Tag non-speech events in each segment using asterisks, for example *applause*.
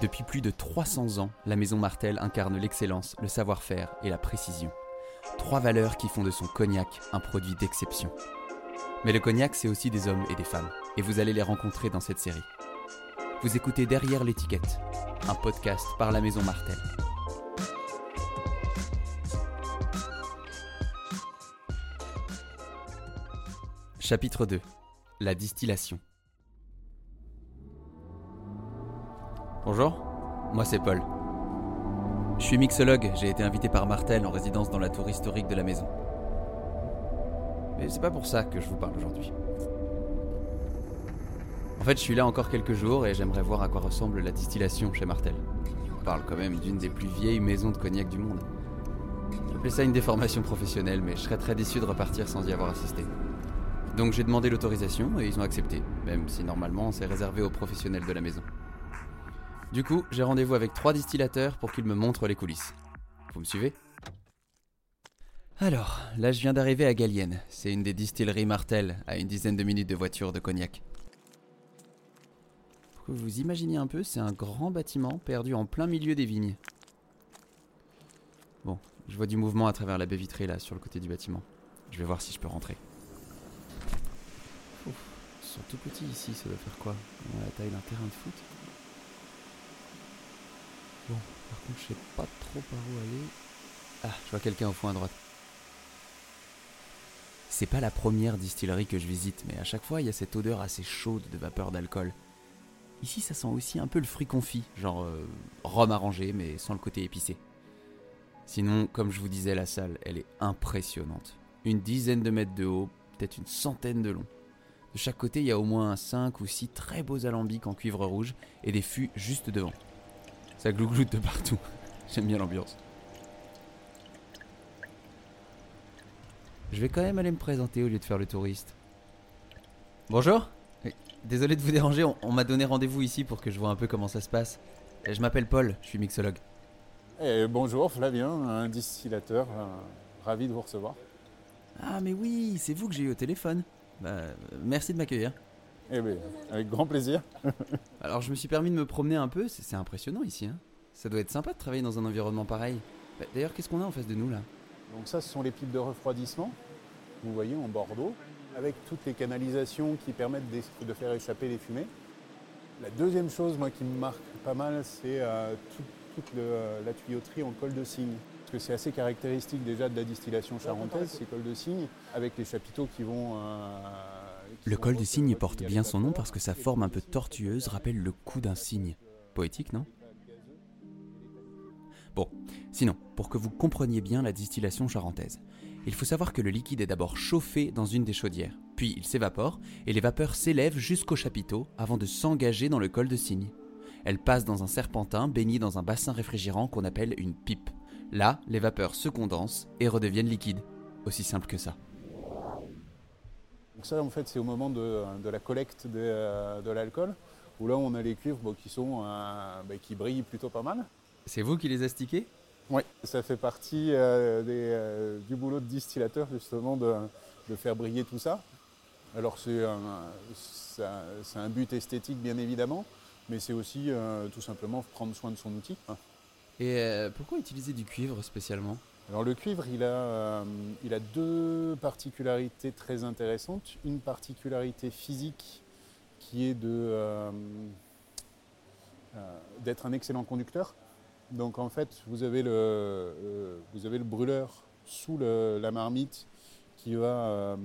Depuis plus de 300 ans, la maison Martel incarne l'excellence, le savoir-faire et la précision. Trois valeurs qui font de son cognac un produit d'exception. Mais le cognac, c'est aussi des hommes et des femmes, et vous allez les rencontrer dans cette série. Vous écoutez Derrière l'étiquette, un podcast par la maison Martel. Chapitre 2 La distillation. Bonjour, moi c'est Paul. Je suis mixologue, j'ai été invité par Martel en résidence dans la tour historique de la maison. Mais c'est pas pour ça que je vous parle aujourd'hui. En fait, je suis là encore quelques jours et j'aimerais voir à quoi ressemble la distillation chez Martel. On parle quand même d'une des plus vieilles maisons de cognac du monde. J'appelais ça une déformation professionnelle, mais je serais très déçu de repartir sans y avoir assisté. Donc j'ai demandé l'autorisation et ils ont accepté, même si normalement c'est réservé aux professionnels de la maison. Du coup, j'ai rendez-vous avec trois distillateurs pour qu'ils me montrent les coulisses. Vous me suivez? Alors, là je viens d'arriver à Galienne. C'est une des distilleries Martel, à une dizaine de minutes de voiture de cognac. Pour que vous imaginiez un peu, c'est un grand bâtiment perdu en plein milieu des vignes. Bon, je vois du mouvement à travers la baie vitrée là, sur le côté du bâtiment. Je vais voir si je peux rentrer. Ouf, ils sont tout petits ici, ça doit faire quoi? Ouais, La taille d'un terrain de foot? Bon, par contre, je sais pas trop par où aller. Ah, je vois quelqu'un au fond à droite. C'est pas la première distillerie que je visite, mais à chaque fois, il y a cette odeur assez chaude de vapeur d'alcool. Ici, ça sent aussi un peu le fruit confit, genre euh, rhum arrangé, mais sans le côté épicé. Sinon, comme je vous disais, la salle, elle est impressionnante. Une dizaine de mètres de haut, peut-être une centaine de long. De chaque côté, il y a au moins 5 ou 6 très beaux alambics en cuivre rouge et des fûts juste devant. Ça glougloute de partout. *laughs* J'aime bien l'ambiance. Je vais quand même aller me présenter au lieu de faire le touriste. Bonjour. Désolé de vous déranger, on, on m'a donné rendez-vous ici pour que je vois un peu comment ça se passe. Eh, Je m'appelle Paul, je suis mixologue. Eh, bonjour Flavien, un distillateur, euh, ravi de vous recevoir. Ah mais oui, c'est vous que j'ai eu au téléphone. Bah, euh, merci de m'accueillir. Eh bien, avec grand plaisir. *laughs* Alors je me suis permis de me promener un peu, c'est impressionnant ici. Hein. Ça doit être sympa de travailler dans un environnement pareil. Bah, D'ailleurs, qu'est-ce qu'on a en face de nous là? Donc ça, ce sont les pipes de refroidissement, vous voyez, en Bordeaux, avec toutes les canalisations qui permettent de faire échapper les fumées. La deuxième chose, moi, qui me marque pas mal, c'est euh, tout- toute le, euh, la tuyauterie en colle de cygne. Parce que c'est assez caractéristique déjà de la distillation charentaise, ces cols de cygne, avec les chapiteaux qui vont... euh, Le col recevoir- cygne porte bien son nom parce que sa forme un peu tortueuse rappelle le cou d'un cygne. Poétique, non? Bon, sinon, pour que vous compreniez bien la distillation charentaise, il faut savoir que le liquide est d'abord chauffé dans une des chaudières, puis il s'évapore et les vapeurs s'élèvent jusqu'au chapiteau avant de s'engager dans le col de cygne. Elles passent dans un serpentin baigné dans un bassin réfrigérant qu'on appelle une pipe. Là, les vapeurs se condensent et redeviennent liquides. Aussi simple que ça. Donc ça, en fait, c'est au moment de, de la collecte de, euh, de l'alcool, où là, on a les cuivres bon, qui, sont, euh, bah, qui brillent plutôt pas mal. C'est vous qui les astiquez? Oui, ça fait partie euh, des, euh, du boulot de distillateur, justement, de, de faire briller tout ça. Alors, c'est un, but esthétique, bien évidemment, mais c'est aussi tout simplement prendre soin de son outil. Et euh, pourquoi utiliser du cuivre spécialement? Alors le cuivre, il a, euh, il a deux particularités très intéressantes. Une particularité physique qui est de, euh, d'être un excellent conducteur. Donc en fait, vous avez le, brûleur sous la marmite qui va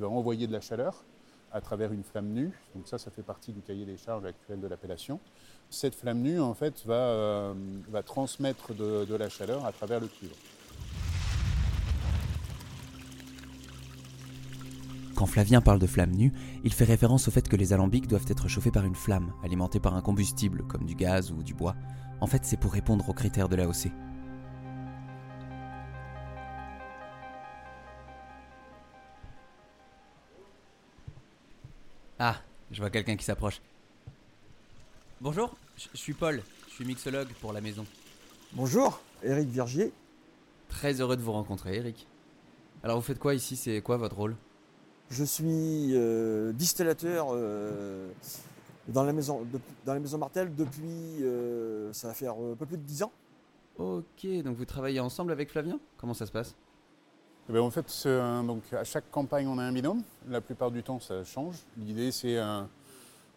envoyer de la chaleur à travers une flamme nue. Donc ça, ça fait partie du cahier des charges actuel de l'appellation. Cette flamme nue, en fait, va, euh, va transmettre de, de la chaleur à travers le cuivre. Quand Flavien parle de flamme nue, il fait référence au fait que les alambics doivent être chauffés par une flamme, alimentée par un combustible, comme du gaz ou du bois. En fait, c'est pour répondre aux critères de l'AOC. Ah, je vois quelqu'un qui s'approche. Bonjour, je suis Paul, je suis mixologue pour la maison. Bonjour, Eric Virgier. Très heureux de vous rencontrer, Eric. Alors, vous faites quoi ici? C'est quoi votre rôle? Je suis euh, distillateur euh, dans la maison, de- dans la maison Martel depuis, euh, ça va faire un peu plus de 10 ans. Ok, donc vous travaillez ensemble avec Flavien? Comment ça se passe? Eh ben, en fait, donc, à chaque campagne, on a un binôme. La plupart du temps, ça change. L'idée, c'est un-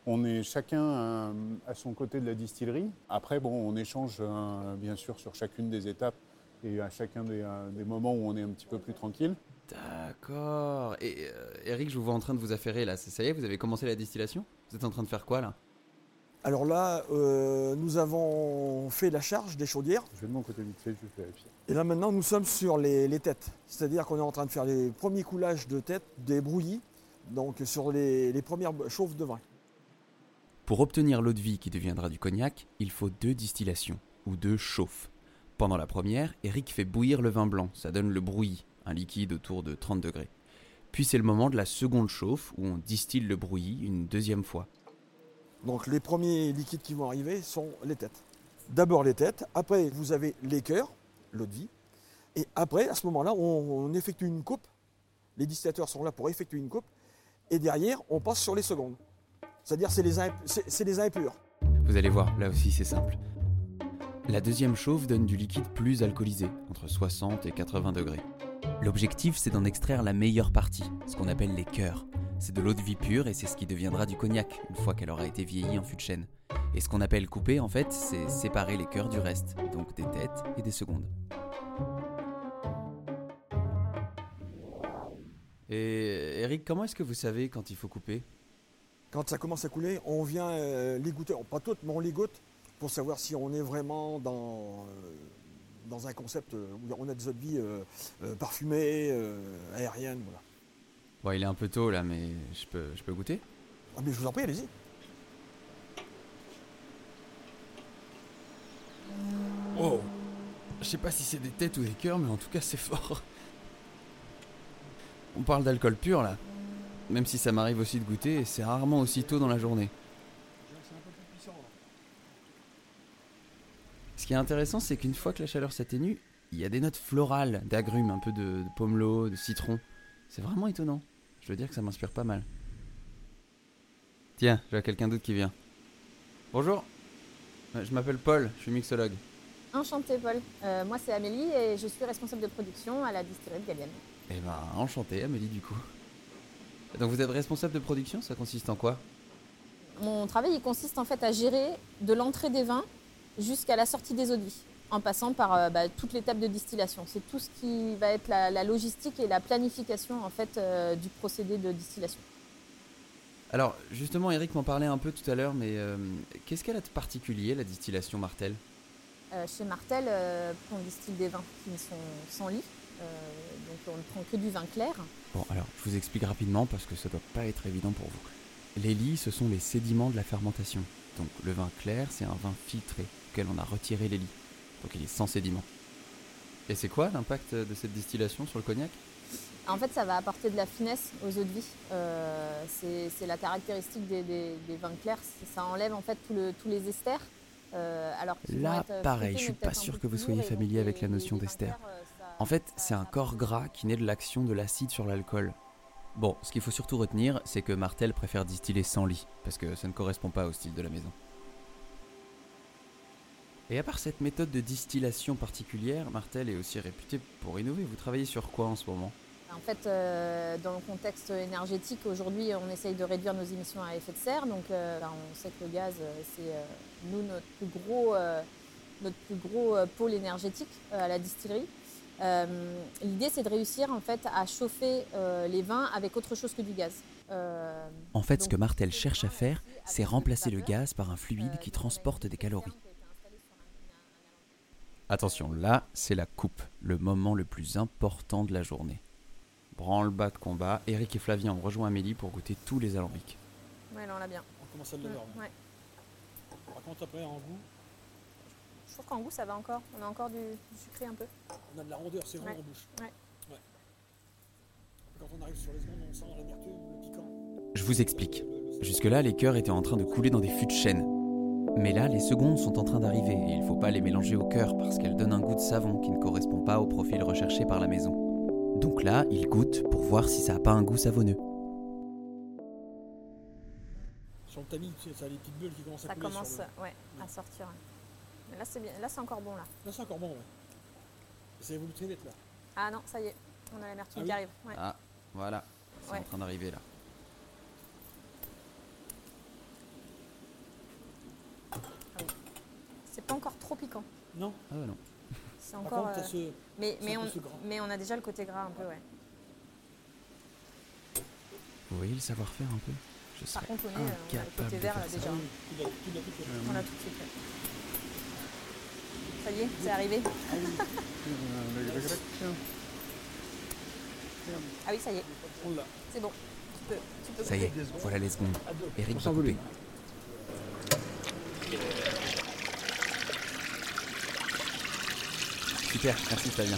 on est chacun euh, à son côté de la distillerie. Après, bon, on échange euh, bien sûr sur chacune des étapes et à chacun des, euh, des moments où on est un petit peu plus tranquille. D'accord. Et euh, Eric, je vous vois en train de vous affairer là. Ça y est, vous avez commencé la distillation? Vous êtes en train de faire quoi là? Alors là, euh, nous avons fait la charge des chaudières. Je vais de mon côté vite fait, je vais vérifier. Et là maintenant, nous sommes sur les, les têtes. C'est-à-dire qu'on est en train de faire les premiers coulages de tête, des brouillis, donc sur les, les premières chauffes de vin. Pour obtenir l'eau de vie qui deviendra du cognac, il faut deux distillations, ou deux chauffes. Pendant la première, Eric fait bouillir le vin blanc, ça donne le brouillis, un liquide autour de 30 degrés. Puis c'est le moment de la seconde chauffe, où on distille le brouillis une deuxième fois. Donc les premiers liquides qui vont arriver sont les têtes. D'abord les têtes, après vous avez les cœurs, l'eau de vie, et après à ce moment-là on, effectue une coupe. Les distillateurs sont là pour effectuer une coupe, et derrière on passe sur les secondes. C'est-à-dire c'est les, c'est les impurs. Vous allez voir, là aussi c'est simple. La deuxième chauffe donne du liquide plus alcoolisé, entre 60 et 80 degrés. L'objectif, c'est d'en extraire la meilleure partie, ce qu'on appelle les cœurs. C'est de l'eau de vie pure et c'est ce qui deviendra du cognac, une fois qu'elle aura été vieillie en fût de chêne. Et ce qu'on appelle couper, en fait, c'est séparer les cœurs du reste, donc des têtes et des secondes. Et Eric, comment est-ce que vous savez quand il faut couper? Quand ça commence à couler, on vient euh, les goûter, pas toutes, mais on les goûte pour savoir si on est vraiment dans, euh, dans un concept euh, où on a des eaux de vie euh, euh, parfumées, euh, aériennes. Voilà. Bon, il est un peu tôt là, mais je peux, je peux goûter Ah, mais je vous en prie, allez-y. Oh Je sais pas si c'est des têtes ou des cœurs, mais en tout cas c'est fort. On parle d'alcool pur là. Même si ça m'arrive aussi de goûter, c'est rarement aussi tôt dans la journée. Qui est intéressant, c'est qu'une fois que la chaleur s'atténue, il y a des notes florales, d'agrumes, un peu de, de pomelo, de citron. C'est vraiment étonnant. Je veux dire que ça m'inspire pas mal. Tiens, je vois quelqu'un d'autre qui vient. Bonjour. Euh, Je m'appelle Paul, je suis mixologue. Enchantée Paul, Euh, moi c'est Amélie et je suis responsable de production à la distillerie de Galienne. Eh ben, enchanté, Amélie, du coup. Donc vous êtes responsable de production, ça consiste en quoi? Mon travail il consiste en fait à gérer de l'entrée des vins jusqu'à la sortie des eaux de vie, en passant par euh, bah, toute l'étape de distillation. C'est tout ce qui va être la, la logistique et la planification en fait euh, du procédé de distillation. Alors, justement, Eric m'en parlait un peu tout à l'heure, mais euh, qu'est-ce qu'elle a de particulier, la distillation Martel? Euh, chez Martel, on distille des vins qui sont sans lit, donc on ne prend que du vin clair. Bon, alors, je vous explique rapidement parce que ça doit pas être évident pour vous. Les lits, ce sont les sédiments de la fermentation. Donc, le vin clair, c'est un vin filtré, on a retiré les lits. Donc, il est sans sédiments. Et c'est quoi l'impact de cette distillation sur le cognac? En fait, ça va apporter de la finesse aux eaux de vie. Euh, c'est la caractéristique des, des- des vins clairs. Ça enlève en fait tout le- tous les esters. euh, alors Là, euh, pareil, je suis pas sûr que vous soyez familier avec la les- notion d'ester. euh, En fait, c'est un corps gras qui naît de l'action de l'acide sur l'alcool. Bon, ce qu'il faut surtout retenir, c'est que Martel préfère distiller sans lit, parce que ça ne correspond pas au style de la maison. Et à part cette méthode de distillation particulière, Martel est aussi réputé pour innover. Vous travaillez sur quoi en ce moment? En fait, euh, dans le contexte énergétique, aujourd'hui, on essaye de réduire nos émissions à effet de serre. Donc, euh, ben, on sait que le gaz, euh, c'est euh, nous notre plus gros, notre plus gros pôle énergétique à la distillerie. L'idée, c'est de réussir en fait à chauffer les vins avec autre chose que du gaz. En fait, ce que Martel cherche à faire, c'est remplacer le gaz par un fluide qui transporte des calories. ferme qui a été installée sur un- un- un- un- Attention, là, c'est la coupe, le moment le plus important de la journée. Branle-bas de combat, Eric et Flavien ont rejoint Amélie pour goûter tous les alambics. Ouais, là, on l'a bien. On commence à le Mm, voir. ouais. Par contre, après, en goût, Je trouve qu'en goût, ça va encore. On a encore du, du sucré un peu. on a de la rondeur, c'est Ouais. en bouche. Ouais. Quand on arrive sur les secondes, on sent l'amertume, le piquant. Je vous explique. Jusque-là, les cœurs étaient en train de couler dans des fûts de chêne. Mais là, les secondes sont en train d'arriver et il faut pas les mélanger au cœur parce qu'elles donnent un goût de savon qui ne correspond pas au profil recherché par la maison. Donc là, ils goûtent pour voir si ça a pas un goût savonneux. Sur le tamis, tu sais, ça a les petites bulles qui commencent à Ça couler. sur commence le- ouais, à sortir. là, c'est bien. Là, c'est encore bon là. Là, c'est encore bon, ouais. Ça évolue très vite, là. Ah non, ça y est, on a l'amertume Ah oui qui arrive. ouais. Ah, voilà. C'est Ouais. en train d'arriver là. Pas encore trop piquant. Non, Ah non. C'est par encore. contre, euh, ce... Mais, mais, on, mais on a déjà le côté gras un peu, ouais. Vous voyez le savoir-faire un peu? Je Par contre, on est, euh, on a le incapable côté de vert là ça. déjà. Ah oui, tout. On l'a tout de suite fait. Ça y est, c'est arrivé. Ah oui, *laughs* ça y est, c'est bon. Tu peux, tu peux Ça y est, voilà les secondes. Eric va couper. Super, merci Flavien.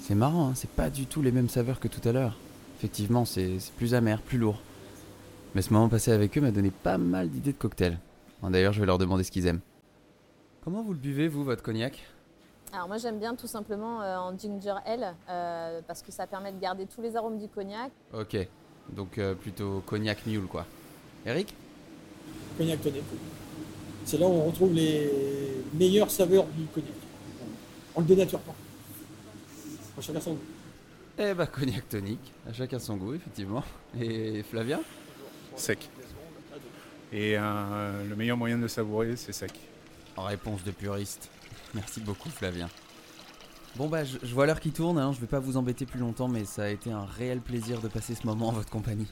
C'est marrant, hein, c'est pas du tout les mêmes saveurs que tout à l'heure. Effectivement, c'est c'est plus amer, plus lourd. Mais ce moment passé avec eux m'a donné pas mal d'idées de cocktails. Bon, D'ailleurs, je vais leur demander ce qu'ils aiment. Comment vous le buvez, vous, votre cognac? Alors moi j'aime bien tout simplement euh, en ginger ale euh, parce que ça permet de garder tous les arômes du cognac. Ok, donc euh, plutôt cognac mule, quoi. Eric? Cognac tonic. C'est là où on retrouve les meilleures saveurs du cognac. On le dénature pas. Faut chacun son goût. Eh bah, cognac tonique, à chacun son goût, effectivement. Et Flavien? Sec. Et euh, le meilleur moyen de le savourer, c'est sec. En réponse de puriste. *laughs* Merci beaucoup, Flavien. Bon bah, je, je vois l'heure qui tourne, hein, je vais pas vous embêter plus longtemps, mais ça a été un réel plaisir de passer ce moment en votre compagnie.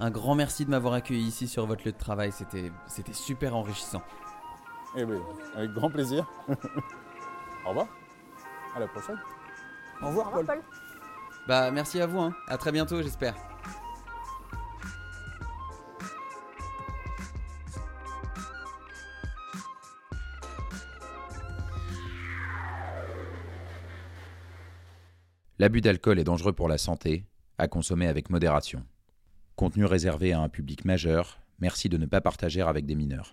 Un grand merci de m'avoir accueilli ici sur votre lieu de travail, c'était c'était super enrichissant. Eh bien, avec grand plaisir. *laughs* Au revoir. À la prochaine. Au revoir Paul. Paul. Bah, merci à vous, hein. à très bientôt, j'espère. L'abus d'alcool est dangereux pour la santé, à consommer avec modération. Contenu réservé à un public majeur, merci de ne pas partager avec des mineurs.